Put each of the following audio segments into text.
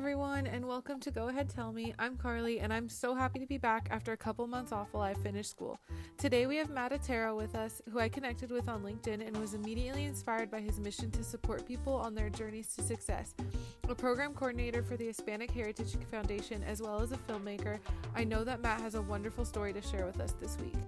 everyone, and welcome to Go Ahead Tell Me. I'm Carly, and I'm so happy to be back after a couple months off while I finished school. Today we have Matt Otero with us, who I connected with on LinkedIn and was immediately inspired by his mission to support people on their journeys to success. A program coordinator for the Hispanic Heritage Foundation, as well as a filmmaker, I know that Matt has a wonderful story to share with us this week.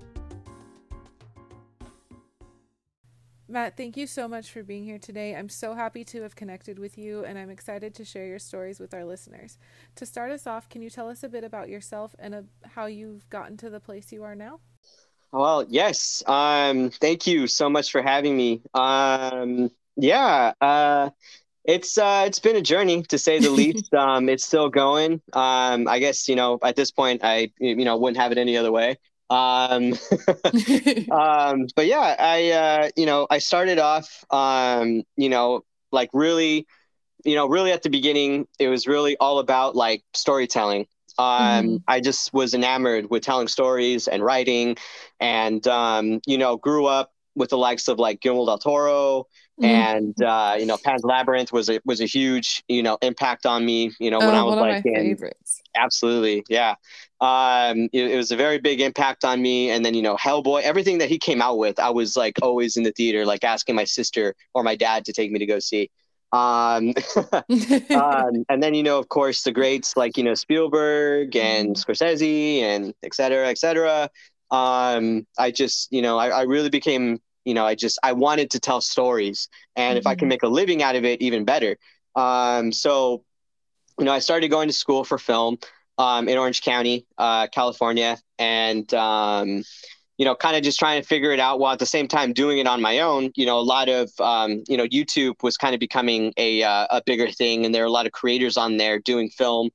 Matt, thank you so much for being here today. I'm so happy to have connected with you, and I'm excited to share your stories with our listeners. To start us off, can you tell us a bit about yourself and uh, how you've gotten to the place you are now? Well, yes. Um, thank you so much for having me. Um, yeah, uh, it's uh, it's been a journey to say the least. Um, it's still going. Um, I guess you know at this point I you know wouldn't have it any other way. Um, um, but yeah, I, uh, you know, I started off, um, you know, like really, you know, really at the beginning, it was really all about like storytelling. Um, mm-hmm. I just was enamored with telling stories and writing, and um, you know, grew up with the likes of like Guillermo del Toro, mm-hmm. and uh, you know, Pan's Labyrinth was a was a huge you know impact on me. You know, when oh, I was like in, favorites. Absolutely, yeah. Um, it, it, was a very big impact on me. And then you know, Hellboy, everything that he came out with, I was like always in the theater, like asking my sister or my dad to take me to go see. Um, um, and then you know, of course, the greats like you know Spielberg and mm-hmm. Scorsese and et cetera, et cetera um, I just, you know, I, I, really became, you know, I just, I wanted to tell stories. And mm-hmm. if I can mm-hmm. make a living out of it, even better. Um, so, you know, I started going to school for film um, in Orange County, uh, California. And, um, you know, kind of just trying to figure it out while at the same time doing it on my own. You know, a lot of, um, you know, YouTube was kind of becoming a, uh, a bigger thing. And there are a lot of creators on there doing film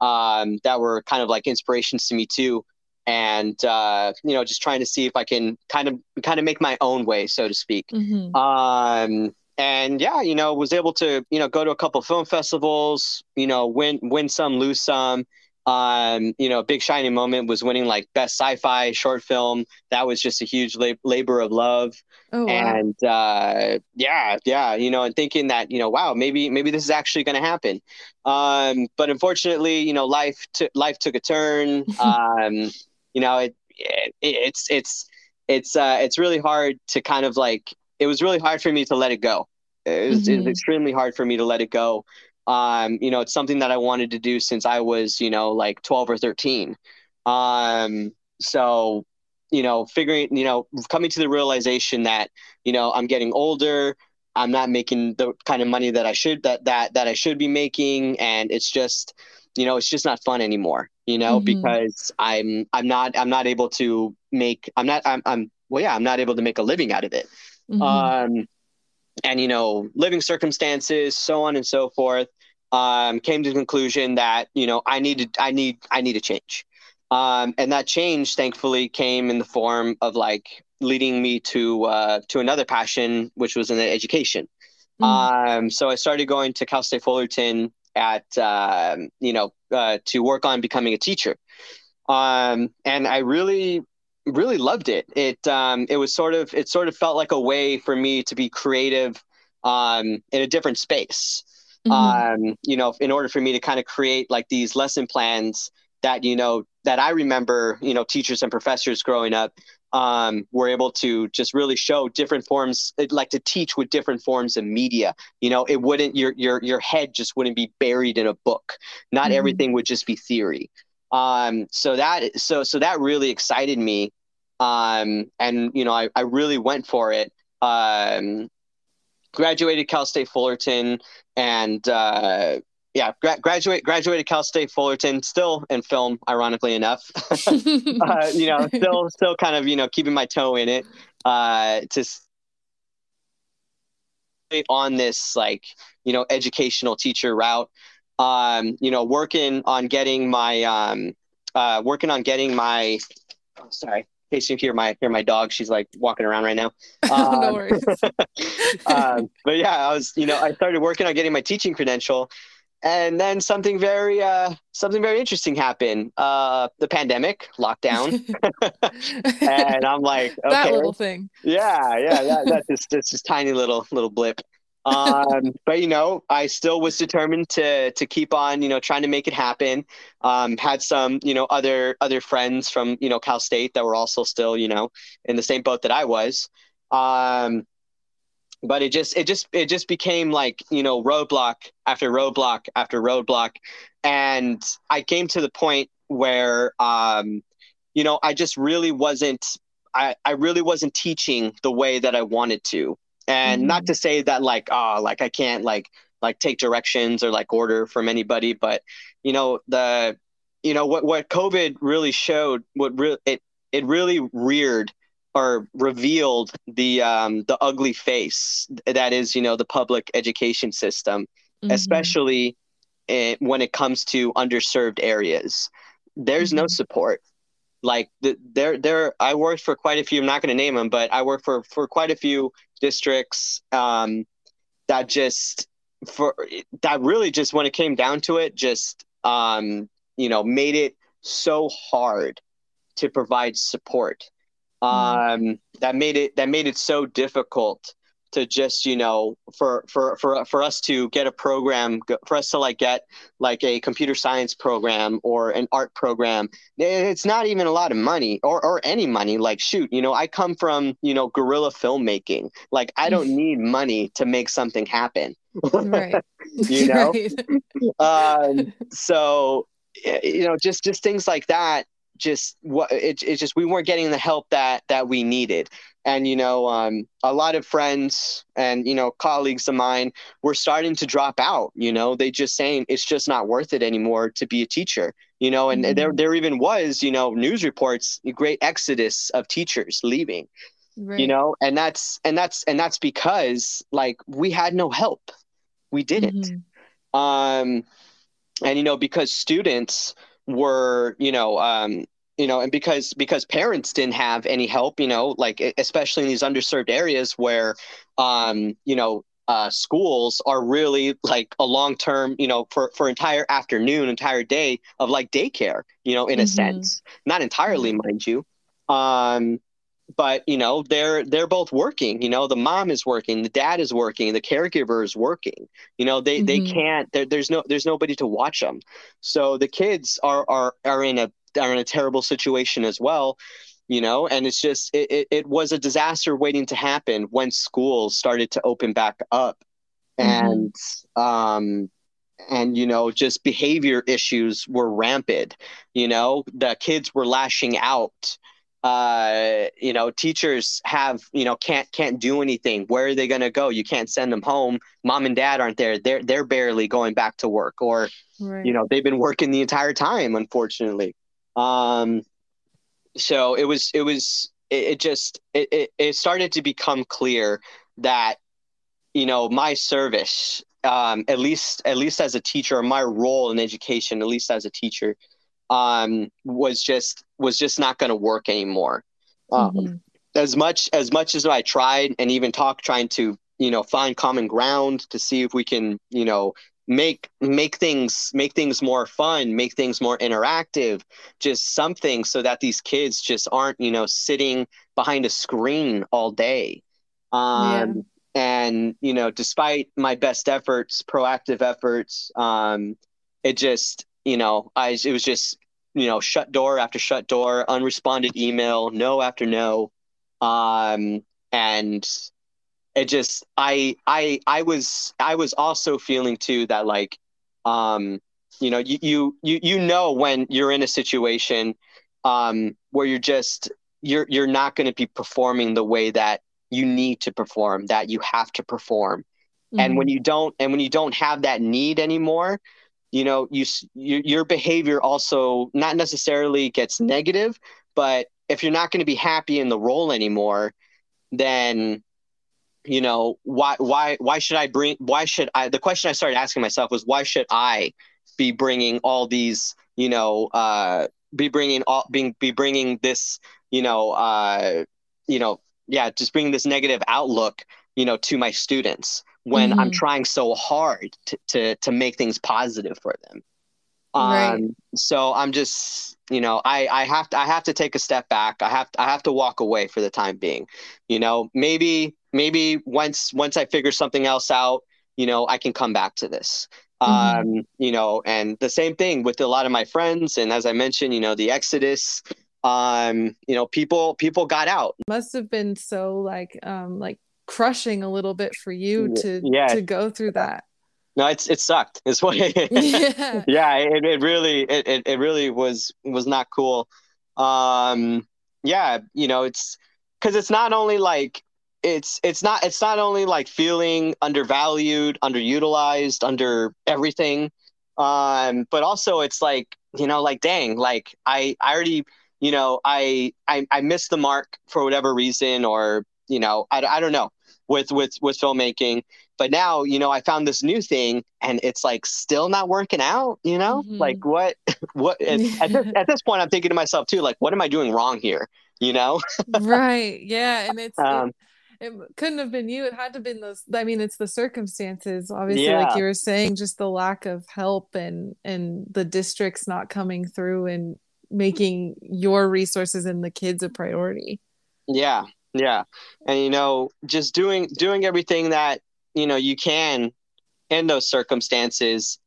um, that were kind of like inspirations to me too and uh, you know just trying to see if I can kind of kind of make my own way, so to speak. Mm-hmm. Um, and yeah, you know, was able to you know go to a couple film festivals, you know, win win some, lose some. Um, you know, a big shining moment was winning like best sci-fi short film. That was just a huge lab- labor of love. Oh, wow. And uh, yeah, yeah, you know, and thinking that you know, wow, maybe maybe this is actually going to happen. Um, but unfortunately, you know, life t- life took a turn. Um, you know, it, it it's it's it's uh, it's really hard to kind of like it was really hard for me to let it go. It was, mm-hmm. it was extremely hard for me to let it go. Um, you know, it's something that I wanted to do since I was, you know, like 12 or 13. Um, so, you know, figuring, you know, coming to the realization that, you know, I'm getting older, I'm not making the kind of money that I should, that, that, that I should be making. And it's just, you know, it's just not fun anymore you know, mm-hmm. because I'm I'm not I'm not able to make I'm not I'm I'm well yeah, I'm not able to make a living out of it. Mm-hmm. Um and you know, living circumstances, so on and so forth, um, came to the conclusion that, you know, I needed I need I need a change. Um, and that change thankfully came in the form of like leading me to uh, to another passion, which was in education. Mm. Um, so I started going to Cal State Fullerton at uh, you know uh, to work on becoming a teacher, um, and I really really loved it. It um, it was sort of it sort of felt like a way for me to be creative um, in a different space. Mm-hmm. Um, you know, in order for me to kind of create like these lesson plans that you know that I remember, you know, teachers and professors growing up um, were able to just really show different forms, like to teach with different forms of media. You know, it wouldn't your your your head just wouldn't be buried in a book. Not mm-hmm. everything would just be theory. Um, so that so so that really excited me, um, and you know, I I really went for it. Um, graduated Cal State Fullerton, and uh, yeah, gra- graduate graduated Cal State Fullerton, still in film, ironically enough. uh, you know, still still kind of you know keeping my toe in it. Uh, to on this like you know educational teacher route. Um, you know, working on getting my um, uh, working on getting my. Oh, sorry, in case you hear my hear my dog, she's like walking around right now. Um, no worries. um, but yeah, I was you know I started working on getting my teaching credential and then something very uh, something very interesting happened. Uh, the pandemic, lockdown, and I'm like, okay, that little thing. Yeah, yeah, that, that's just that's just tiny little little blip. um, but you know, I still was determined to to keep on, you know, trying to make it happen. Um, had some, you know, other other friends from you know Cal State that were also still, you know, in the same boat that I was. Um, but it just it just it just became like you know roadblock after roadblock after roadblock, and I came to the point where um, you know I just really wasn't I, I really wasn't teaching the way that I wanted to and mm-hmm. not to say that like oh like i can't like like take directions or like order from anybody but you know the you know what what covid really showed what really it it really reared or revealed the um the ugly face that is you know the public education system mm-hmm. especially in, when it comes to underserved areas there's mm-hmm. no support like the, there there i worked for quite a few i'm not going to name them but i worked for for quite a few districts um, that just for that really just when it came down to it just um, you know made it so hard to provide support mm. um, that made it that made it so difficult to just you know for for for for us to get a program for us to like get like a computer science program or an art program. It's not even a lot of money or or any money. Like shoot you know i come from you know guerrilla filmmaking. Like i don't need money to make something happen. Right. You know? Right. um so you know just just things like that just what it, it's just we weren't getting the help that that we needed and you know um, a lot of friends and you know colleagues of mine were starting to drop out you know they just saying it's just not worth it anymore to be a teacher you know and mm-hmm. there there even was you know news reports a great exodus of teachers leaving right. you know and that's and that's and that's because like we had no help we didn't mm-hmm. um and you know because students were you know um you know and because because parents didn't have any help you know like especially in these underserved areas where um you know uh, schools are really like a long term, you know, for, for entire afternoon, entire day of like daycare, you know, in mm-hmm. a sense, not entirely, mm-hmm. mind you. Um, but you know, they're they're both working. You know, the mom is working, the dad is working, the caregiver is working. You know, they mm-hmm. they can't. There's no there's nobody to watch them. So the kids are are are in a are in a terrible situation as well you know? And it's just it, it, it was a disaster waiting to happen when schools started to open back up. Mm-hmm. and um and you know just behavior issues were rampant you know? The kids were lashing out. Uh you know teachers have you know can't can't do anything. Where are they going to go? You can't send them home. Mom and dad aren't there. They're they're barely going back to work or right. you know they've been working the entire time unfortunately um, so it was it was it, it just it, it, it started to become clear that you know my service um, at least at least as a teacher my role in education at least as a teacher um, was just was just not going to work anymore um, mm-hmm. as much as much as i tried and even talk trying to you know find common ground to see if we can you know make make things make things more fun make things more interactive just something so that these kids just aren't you know sitting behind a screen all day um yeah. and you know despite my best efforts proactive efforts um it just you know i it was just you know shut door after shut door unresponded email no after no um and it just i i i was i was also feeling too that like um you know you you you, you know when you're in a situation um where you're just you're you're not going to be performing the way that you need to perform that you have to perform mm-hmm. and when mm-hmm. you don't and when you don't have that need anymore you know you, you your behavior also not necessarily gets negative but if you're not going to be happy in the role anymore then you know why why why should i bring why should i the question i started asking myself was why should i be bringing all these you know uh be bringing all being be bringing this you know uh you know yeah just bringing this negative outlook you know to my students when mm-hmm. i'm trying so hard to, to to make things positive for them um right. so i'm just you know i i have to i have to take a step back i have to, i have to walk away for the time being you know maybe maybe once once I figure something else out, you know, I can come back to this. Mhm. Um, you know, and the same thing with a lot of my friends. And as I mentioned, you know, the Exodus, um, you know, people people got out. Must have been so like um like crushing a little bit for you to yeah. to go through that. No, it's it sucked. It's what yeah. yeah, it, it really it, it, it really was was not cool. Um yeah, you know, it's because it's not only like it's it's not it's not only like feeling undervalued, underutilized, under everything. Um, but also it's like, you know, like dang, like I I already, you know, I I I missed the mark for whatever reason or, you know, I, I don't know with with with filmmaking but now you know i found this new thing and it's like still not working out you know Mhm. like what what at, at, this, at this point i'm thinking to myself too like what am i doing wrong here you know right. Yeah. And it's um it, couldn't have been you. It had to have been those I mean, it's the circumstances, obviously, like you were saying, just the lack of help and and the districts not coming through and making your resources and the kids a priority. yeah yeah and you know just doing doing everything that you know you can in those circumstances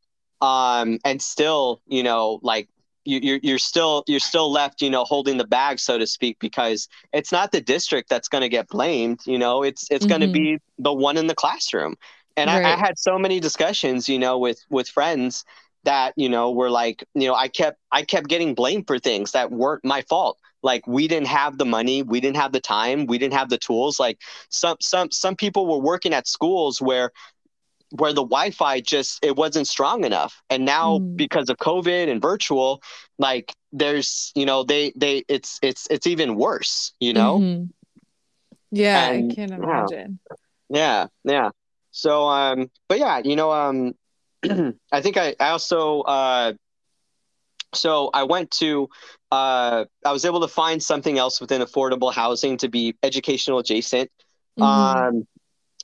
um and still you know like you, you're you're still you're still left you know holding the bag so to speak because it's not the district that's going to get blamed you know? It's it's going to be mm-hmm. the one in the classroom. And I, I had so many discussions you know with with friends that you know were like you know i kept i kept getting blamed for things that weren't my fault. Like we didn't have the money we didn't have the time we didn't have the tools. Like some some some people were working at schools where where the wi-fi just it wasn't strong enough and now Mm. because of covid and virtual like there's you know they they it's it's it's even worse you know Mhm. Yeah, And- I can imagine. yeah yeah so um but yeah you know um i think i i also uh so i went to uh i was able to find something else within affordable housing to be educational adjacent Mhm. um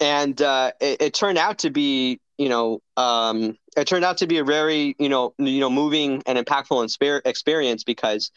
and uh it, it turned out to be you know um it turned out to be a very you know you know moving and impactful experience because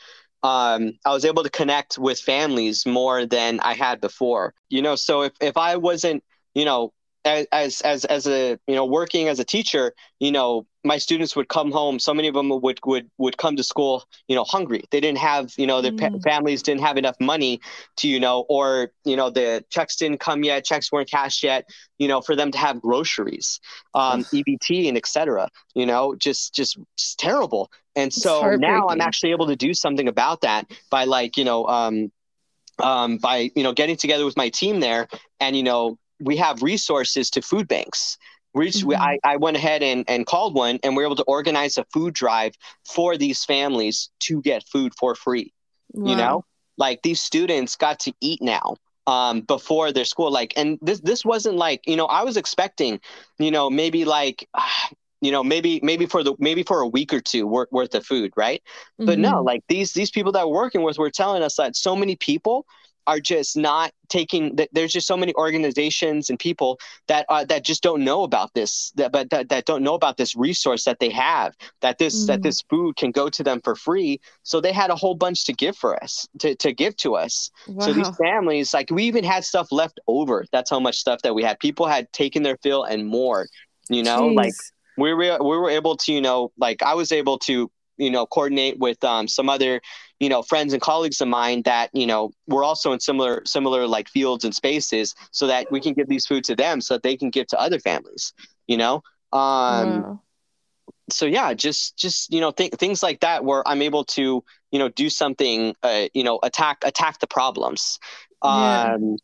um i was able to connect with families more than i had before. You know so if if i wasn't you know as as as, a you know working as a teacher you know my students would come home so many of them would would would come to school you know hungry they didn't have you know their pa- Mm. families didn't have enough money to you know or you know the checks didn't come yet checks weren't cashed yet you know for them to have groceries um ebt and etc you know just just, just terrible and It's so now i'm actually able to do something about that by like you know um um by you know getting together with my team there and you know we have resources to food banks we Mhm. I, I went ahead and, and called one and we are able to organize a food drive for these families to get food for free you know like these students got to eat now um before their school like and this this wasn't like you know i was expecting you know maybe like ah, you know maybe maybe for the maybe for a week or two worth, worth of food right but no Mhm. like these these people that we're working with were telling us that so many people are just not taking that there's just so many organizations and people that uh, that just don't know about this that but that, that don't know about this resource that they have that this that Mm. this food can go to them for free. So they had a whole bunch to give for us to, to give to us. Wow. so these families like we even had stuff left over. That's how much stuff that we had. People had taken their fill and more you know like we were we were able to you know like I was able to you know coordinate with um, some other you know friends and colleagues of mine that you know we're also in similar similar like fields and spaces so that we can give these food to them so that they can give to other families you know um wow. so yeah just just you know th- things like that where i'm able to you know do something uh, you know attack attack the problems Yeah. um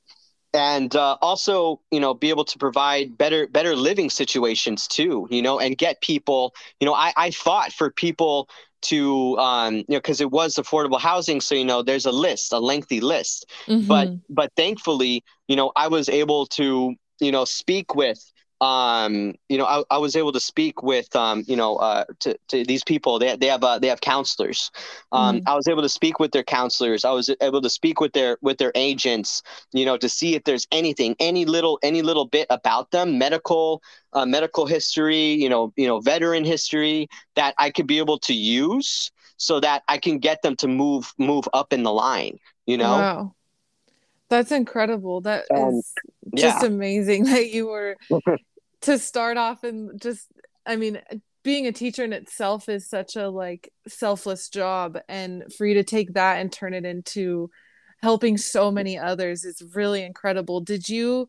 and uh, also you know be able to provide better better living situations too you know and get people you know i i fought for people to um you know because it was affordable housing so you know there's a list a lengthy list but Mhm. but thankfully you know i was able to you know speak with um you know i, I was able to speak with um you know uh to, to these people they, they have uh, they have counselors um Mhm. i was able to speak with their counselors i was able to speak with their with their agents you know to see if there's anything any little any little bit about them medical uh, medical history you know you know veteran history that i could be able to use so that i can get them to move move up in the line you know Wow. That's incredible. That Um, is just yeah. amazing that you were to start off and just I mean being a teacher in itself is such a like selfless job and for you to take that and turn it into helping so many others is really incredible. Did you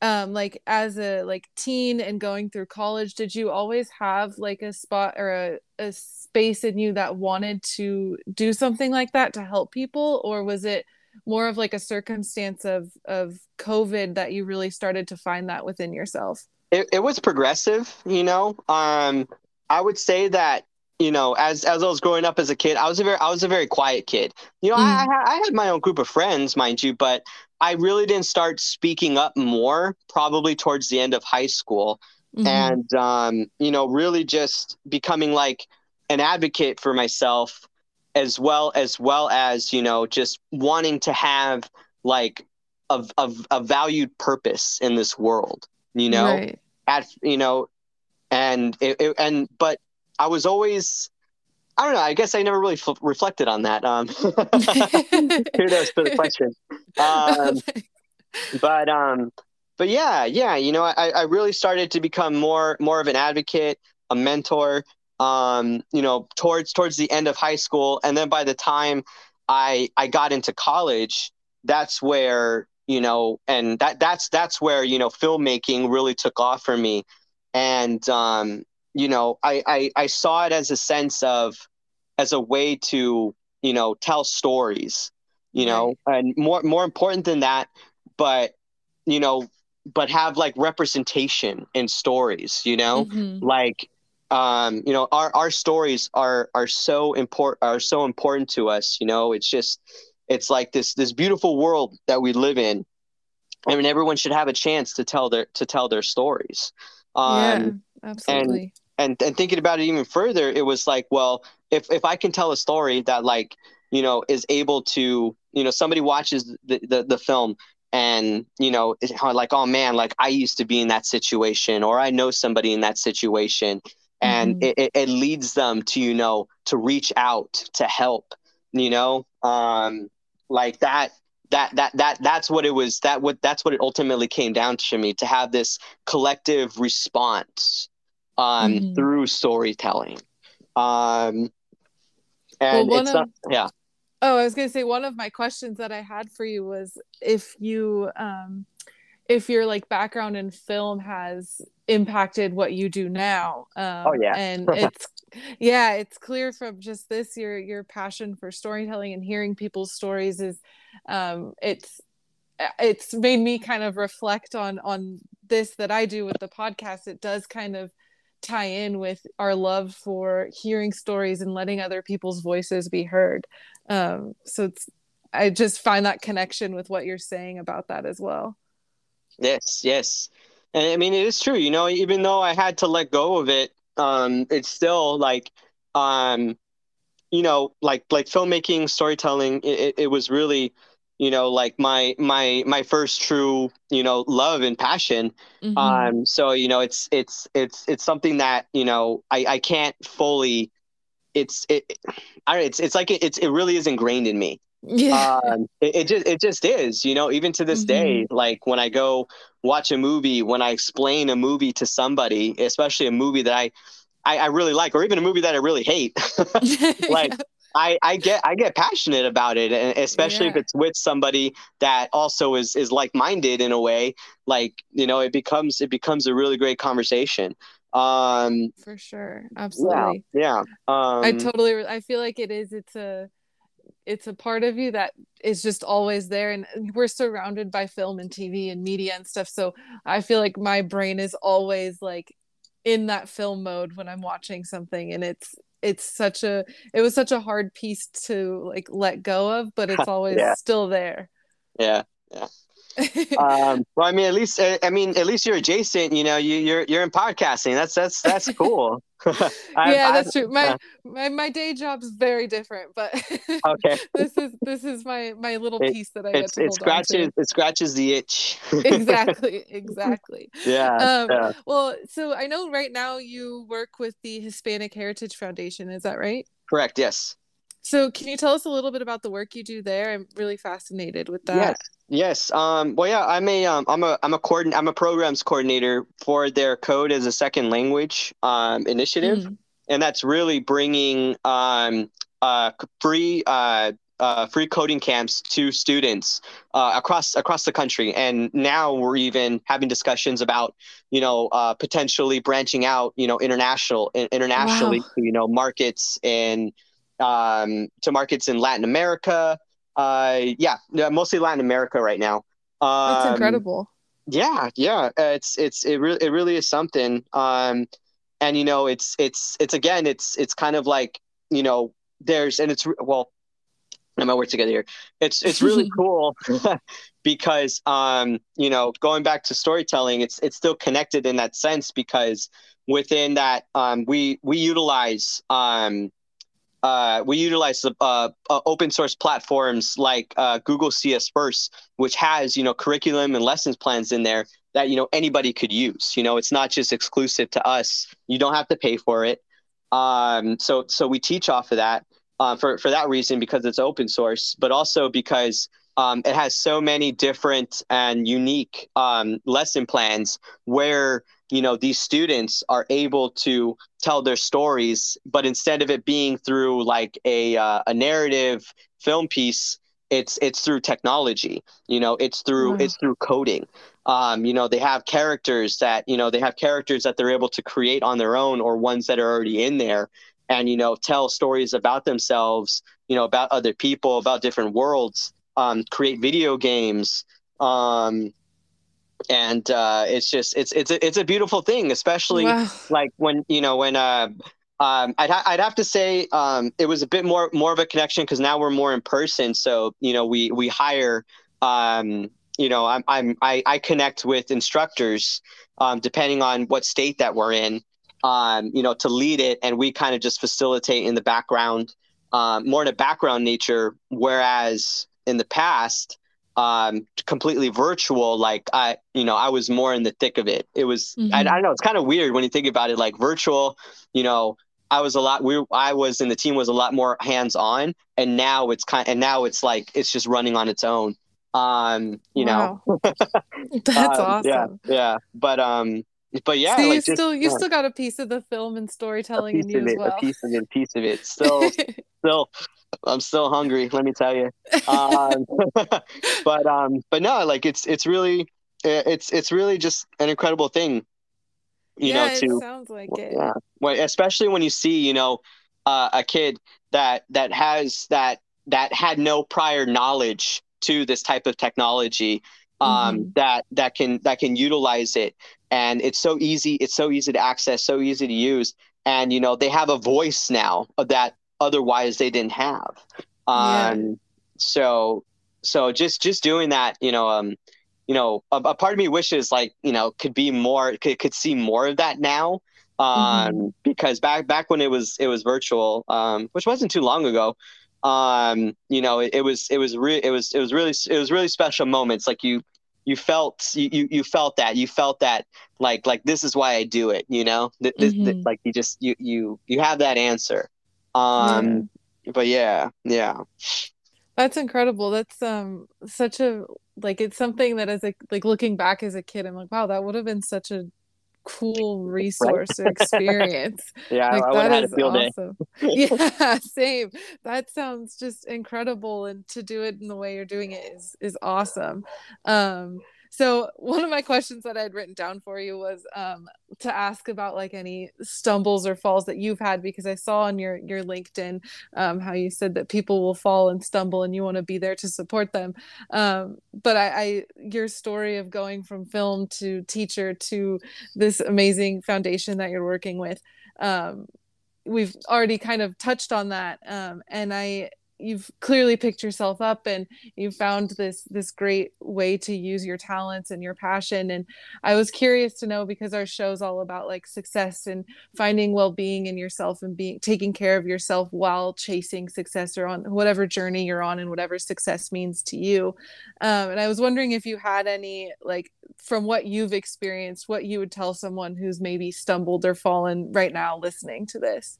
um like as a like teen and going through college did you always have like a spot or a, a space in you that wanted to do something like that to help people or was it more of like a circumstance of of covid that you really started to find that within yourself it, it was progressive you know um i would say that you know as as i was growing up as a kid i was a very i was a very quiet kid you know I, I Mm. had- I had my own group of friends mind you but i really didn't start speaking up more probably towards the end of high school Mhm. and um you know really just becoming like an advocate for myself as well as well as you know just wanting to have like a, a, a valued purpose in this world you know? Right. At you know and it, it- and but i was always i don't know i guess i never really f- reflected on that um kudos for the question. Um but um but yeah yeah you know i i really started to become more more of an advocate a mentor um you know towards towards the end of high school. And then by the time i i got into college that's where you know and that that's that's where you know filmmaking really took off for me. And um you know i i, I saw it as a sense of as a way to you know tell stories you know and more more important than that but you know but have like representation in stories you know? Mhm. like um you know our our stories are are so important are so important to us you know? It's just it's like this this beautiful world that we live in I mean everyone should have a chance to tell their to tell their stories. Um yeah absolutely. and and thinking about it even further it was like well if if i can tell a story that like you know is able to you know somebody watches the the, the film and you know like oh man like i used to be in that situation or i know somebody in that situation. And Mhm. it, it, it leads them to you know to reach out to help you know? Um like that that that that that's what it was that what that's what it ultimately came down to me to have this collective response um Mhm. through storytelling um and one it's of- not yeah Oh, I was going to say one of my questions that I had for you was if you um if your like background in film has impacted what you do now. Um Oh, yeah. and it's yeah, it's clear from just this your your passion for storytelling and hearing people's stories is um it's it's made me kind of reflect on on this that I do with the podcast. It does kind of tie in with our love for hearing stories and letting other people's voices be heard. Um, so it's I just find that connection with what you're saying about that as well. Yes, yes. And I mean, it is true, you know, even though I had to let go of it, um, it's still like, um, you know, like like filmmaking, storytelling, it, it, was really, you know, like my my my first true, you know, love and passion. Mhm. Um, so you know, it's it's it's it's something that, you know, I I can't fully it's it I it's it's like it, it's it really is ingrained in me yeah. um, it, it just it just is you know even to this day like when i go watch a movie when i explain a movie to somebody especially a movie that i i, I really like or even a movie that i really hate like I, I get I get passionate about it, and especially if it's with somebody that also is is like minded in a way. Like you know, it becomes it becomes a really great conversation. Um, for sure. yeah, Absolutely. yeah. Um, I totally I feel like it is it's a it's a part of you that is just always there and we're surrounded by film and TV and media and stuff so I feel like my brain is always like in that film mode when I'm watching something and it's it's such a it was such a hard piece to like let go of but it's always Yeah. still there Yeah. yeah. Um, well, I mean, at least I I mean, at least you're adjacent. You know, you, you're you're in podcasting. That's that's that's cool. I've- yeah that's true my, uh, my my day job's very different but okay. this is this is my my little It- piece that I get to it hold on to. scratches it scratches the itch. exactly exactly yeah. um yeah. well so i know right now you work with the hispanic heritage foundation is that right Correct. Yes. So, can you tell us a little bit about the work you do there? I'm really fascinated with that. Yes, yes. Um, well, yeah, I'm a um, I'm a I'm a coordin- I'm a programs coordinator for their Code as a Second Language um, initiative, mm. and that's really bringing um, uh, free uh, uh, free coding camps to students uh, across across the country, and now we're even having discussions about you know uh, potentially branching out you know international internationally wow. you know markets in um, to markets in Latin America. Uh, yeah, mostly Latin America right now. Um, That's incredible. Yeah, yeah, it's it's it really it really is something. Um, and you know, it's it's it's again, it's it's kind of like you know, there's and it's well, I'm gonna work together here. It's it's really cool because um, you know, going back to storytelling, it's it's still connected in that sense because within that um, we we utilize um, uh, we utilize uh, uh, open source platforms like uh, Google CS First, which has you know curriculum and lessons plans in there that you know anybody could use. You know, it's not just exclusive to us. You don't have to pay for it. Um, so so we teach off of that uh, for for that reason because it's open source, but also because um, it has so many different and unique um, lesson plans where you know these students are able to tell their stories but instead of it being through like a uh, a narrative film piece it's it's through technology you know it's through it's through coding. Um, you know they have characters that you know they have characters that they're able to create on their own or ones that are already in there and you know tell stories about themselves you know about other people about different worlds um, create video games um, and uh, it's just it's it's a, it's a beautiful thing, especially wow. like when you know when uh, um, I'd ha- I'd have to say um, it was a bit more more of a connection because now we're more in person. So you know we we hire um, you know I'm I'm I, I connect with instructors um, depending on what state that we're in. Um, you know to lead it, and we kind of just facilitate in the background, um, more in a background nature. Whereas in the past, um, completely virtual, like I, you know, I was more in the thick of it. It was, mm-hmm. I, I don't know, it's kind of weird when you think about it, like virtual, you know, I was a lot, we, I was in the team was a lot more hands on and now it's kind and now it's like, it's just running on its own. Um, you wow. know, that's um, awesome. Yeah. Yeah. But, um, but yeah, so you like still you yeah. still got a piece of the film and storytelling in you as it, well. A piece of it, a piece of it. Still, still, I'm still hungry. Let me tell you. Um, but um, but no, like it's it's really it's it's really just an incredible thing. You yeah, know, to it sounds like it. Yeah, especially when you see you know uh, a kid that that has that that had no prior knowledge to this type of technology um, mm-hmm. that that can that can utilize it and it's so easy it's so easy to access so easy to use and you know they have a voice now of that otherwise they didn't have. Um, yeah. So so just just doing that, you know, um, you know, a, a, part of me wishes like you know could be more could, could see more of that now. Um, mm-hmm. because back back when it was it was virtual, um, which wasn't too long ago. Um, you know, it, it was it was re- it was it was really it was really special moments. Like you you felt you you felt that you felt that like like this is why I do it. You know, th- mm-hmm. th- like you just you you you have that answer. Um, yeah. but yeah, yeah. That's incredible. That's um such a like it's something that as a like looking back as a kid, I'm like, wow, that would have been such a cool resource right? experience. yeah, like, that is awesome. yeah, same. That sounds just incredible, and to do it in the way you're doing it is is awesome. Um, so one of my questions that I had written down for you was um, to ask about like any stumbles or falls that you've had because I saw on your your LinkedIn um, how you said that people will fall and stumble and you want to be there to support them. Um, but I, I your story of going from film to teacher to this amazing foundation that you're working with um, we've already kind of touched on that um, and i you've clearly picked yourself up and you found this this great way to use your talents and your passion. And i was curious to know because our show's all about like success and finding well-being in yourself and being taking care of yourself while chasing success or on whatever journey you're on and whatever success means to you. Um, and i was wondering if you had any like from what you've experienced what you would tell someone who's maybe stumbled or fallen right now listening to this?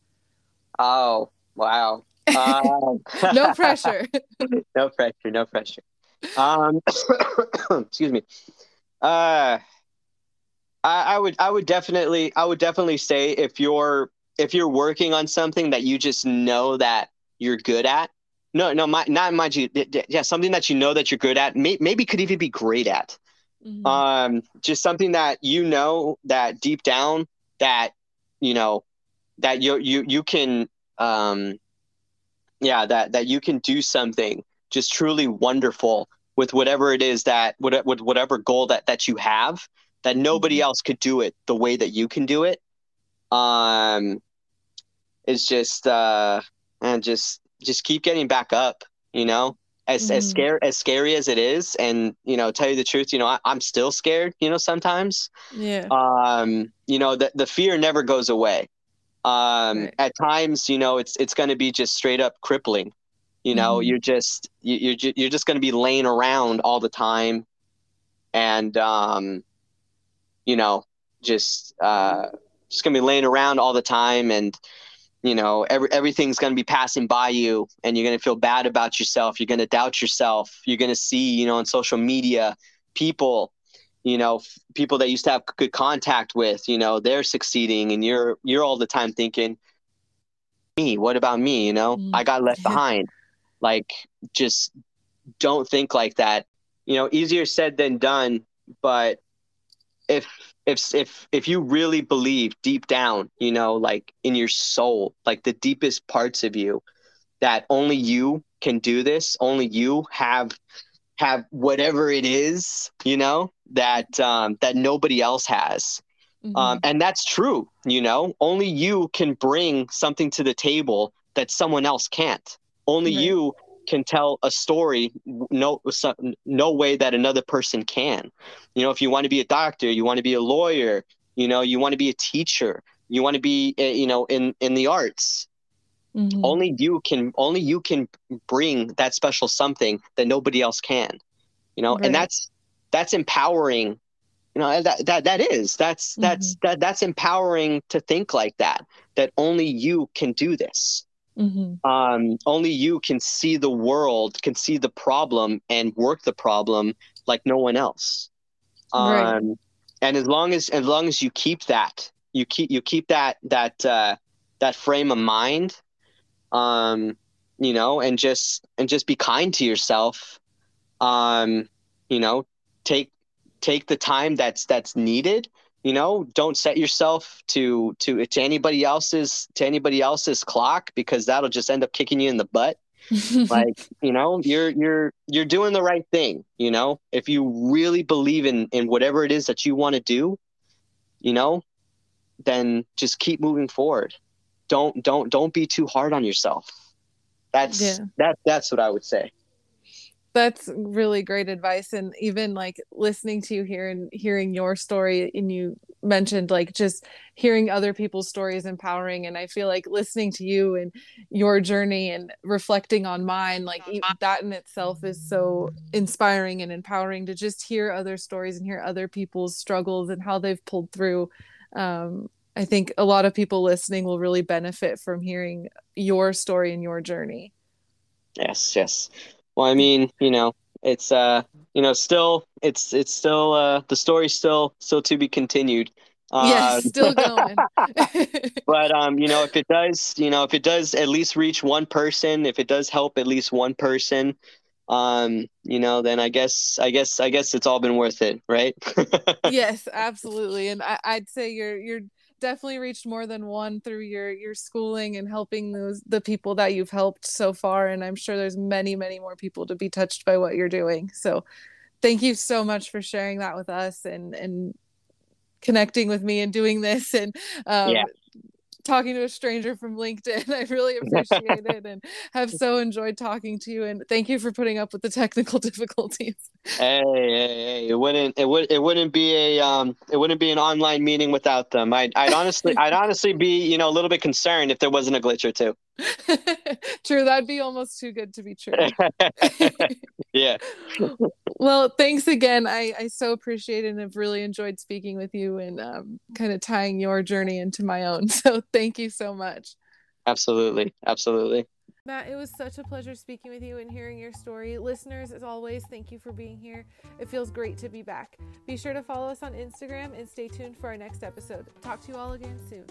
Oh wow Um, no pressure. no pressure. No pressure. Um, excuse me. Uh, I, I would I would definitely I would definitely say if you're if you're working on something that you just know that you're good at. No, no, my, not mind you. Yeah, something that you know that you're good at. May, maybe could even be great at. Mm-hmm. Um, just something that you know that deep down that you know that you you you can um yeah that that you can do something just truly wonderful with whatever it is that with, with whatever goal that that you have that nobody mm-hmm. else could do it the way that you can do it. Um is just uh and just just keep getting back up you know? As mm-hmm. as scary as scary as it is and you know tell you the truth you know I, am still scared you know sometimes. Yeah. Um you know the, the fear never goes away um right. at times you know it's it's going to be just straight up crippling you know mm-hmm. you're just you, you're you're just going to be laying around all the time and um you know just uh just going to be laying around all the time and you know every, everything's going to be passing by you and you're going to feel bad about yourself you're going to doubt yourself you're going to see you know on social media people you know f- people that used to have good contact with you know they're succeeding and you're you're all the time thinking me what about me? You know mm. i got left behind. Like just don't think like that. You know easier said than done but if if if if you really believe deep down, you know, like in your soul, like the deepest parts of you, that only you can do this, only you have have whatever it is, you know, that um, that nobody else has. Mm-hmm. Um, and that's true, you know. Only you can bring something to the table that someone else can't. Only right. you can tell a story no no way that another person can you know if you want to be a doctor you want to be a lawyer you know you want to be a teacher you want to be eh, you know in in the arts mm-hmm. only you can only you can bring that special something that nobody else can you know right. and that's that's empowering you know that that that is that's that's mm-hmm. that that's empowering to think like that that only you can do this Mm-hmm. Um, only you can see the world, can see the problem, and work the problem like no one else. Um, right. And as long as as long as you keep that, you keep you keep that that uh, that frame of mind, um, you know, and just and just be kind to yourself. Um, you know, take take the time that's that's needed you know don't set yourself to to to anybody else's to anybody else's clock because that'll just end up kicking you in the butt like you know you're you're you're doing the right thing you know if you really believe in in whatever it is that you want to do you know then just keep moving forward don't don't don't be too hard on yourself. That's yeah. that that's what i would say. That's really great advice. And even like listening to you here and hearing your story and you mentioned like just hearing other people's stories empowering. And i feel like listening to you and your journey and reflecting on mine like that in itself is so inspiring and empowering to just hear other stories and hear other people's struggles and how they've pulled through um, i think a lot of people listening will really benefit from hearing your story and your journey yes yes well, I mean, you know, it's uh, you know, still it's it's still uh the story's still still to be continued. Uh, yes, still going. but um, you know, if it does, you know, if it does at least reach one person, if it does help at least one person, um, you know, then I guess I guess I guess it's all been worth it, right? yes, absolutely. And I, I'd say you're you're definitely reached more than one through your your schooling and helping those the people that you've helped so far. And i'm sure there's many many more people to be touched by what you're doing. So thank you so much for sharing that with us and and connecting with me and doing this. And um, yeah talking to a stranger from LinkedIn. I really appreciate it and have so enjoyed talking to you. And thank you for putting up with the technical difficulties. Hey, hey, hey! It wouldn't it would it wouldn't be a um it wouldn't be an online meeting without them. I'd I'd honestly I'd honestly be you know a little bit concerned if there wasn't a glitch or two. true, that'd be almost too good to be true. yeah. well, thanks again. I, I so appreciate it and have really enjoyed speaking with you and um, kind of tying your journey into my own. So thank you so much. Absolutely. Absolutely. Matt, it was such a pleasure speaking with you and hearing your story. Listeners, as always, thank you for being here. It feels great to be back. Be sure to follow us on Instagram and stay tuned for our next episode. Talk to you all again soon.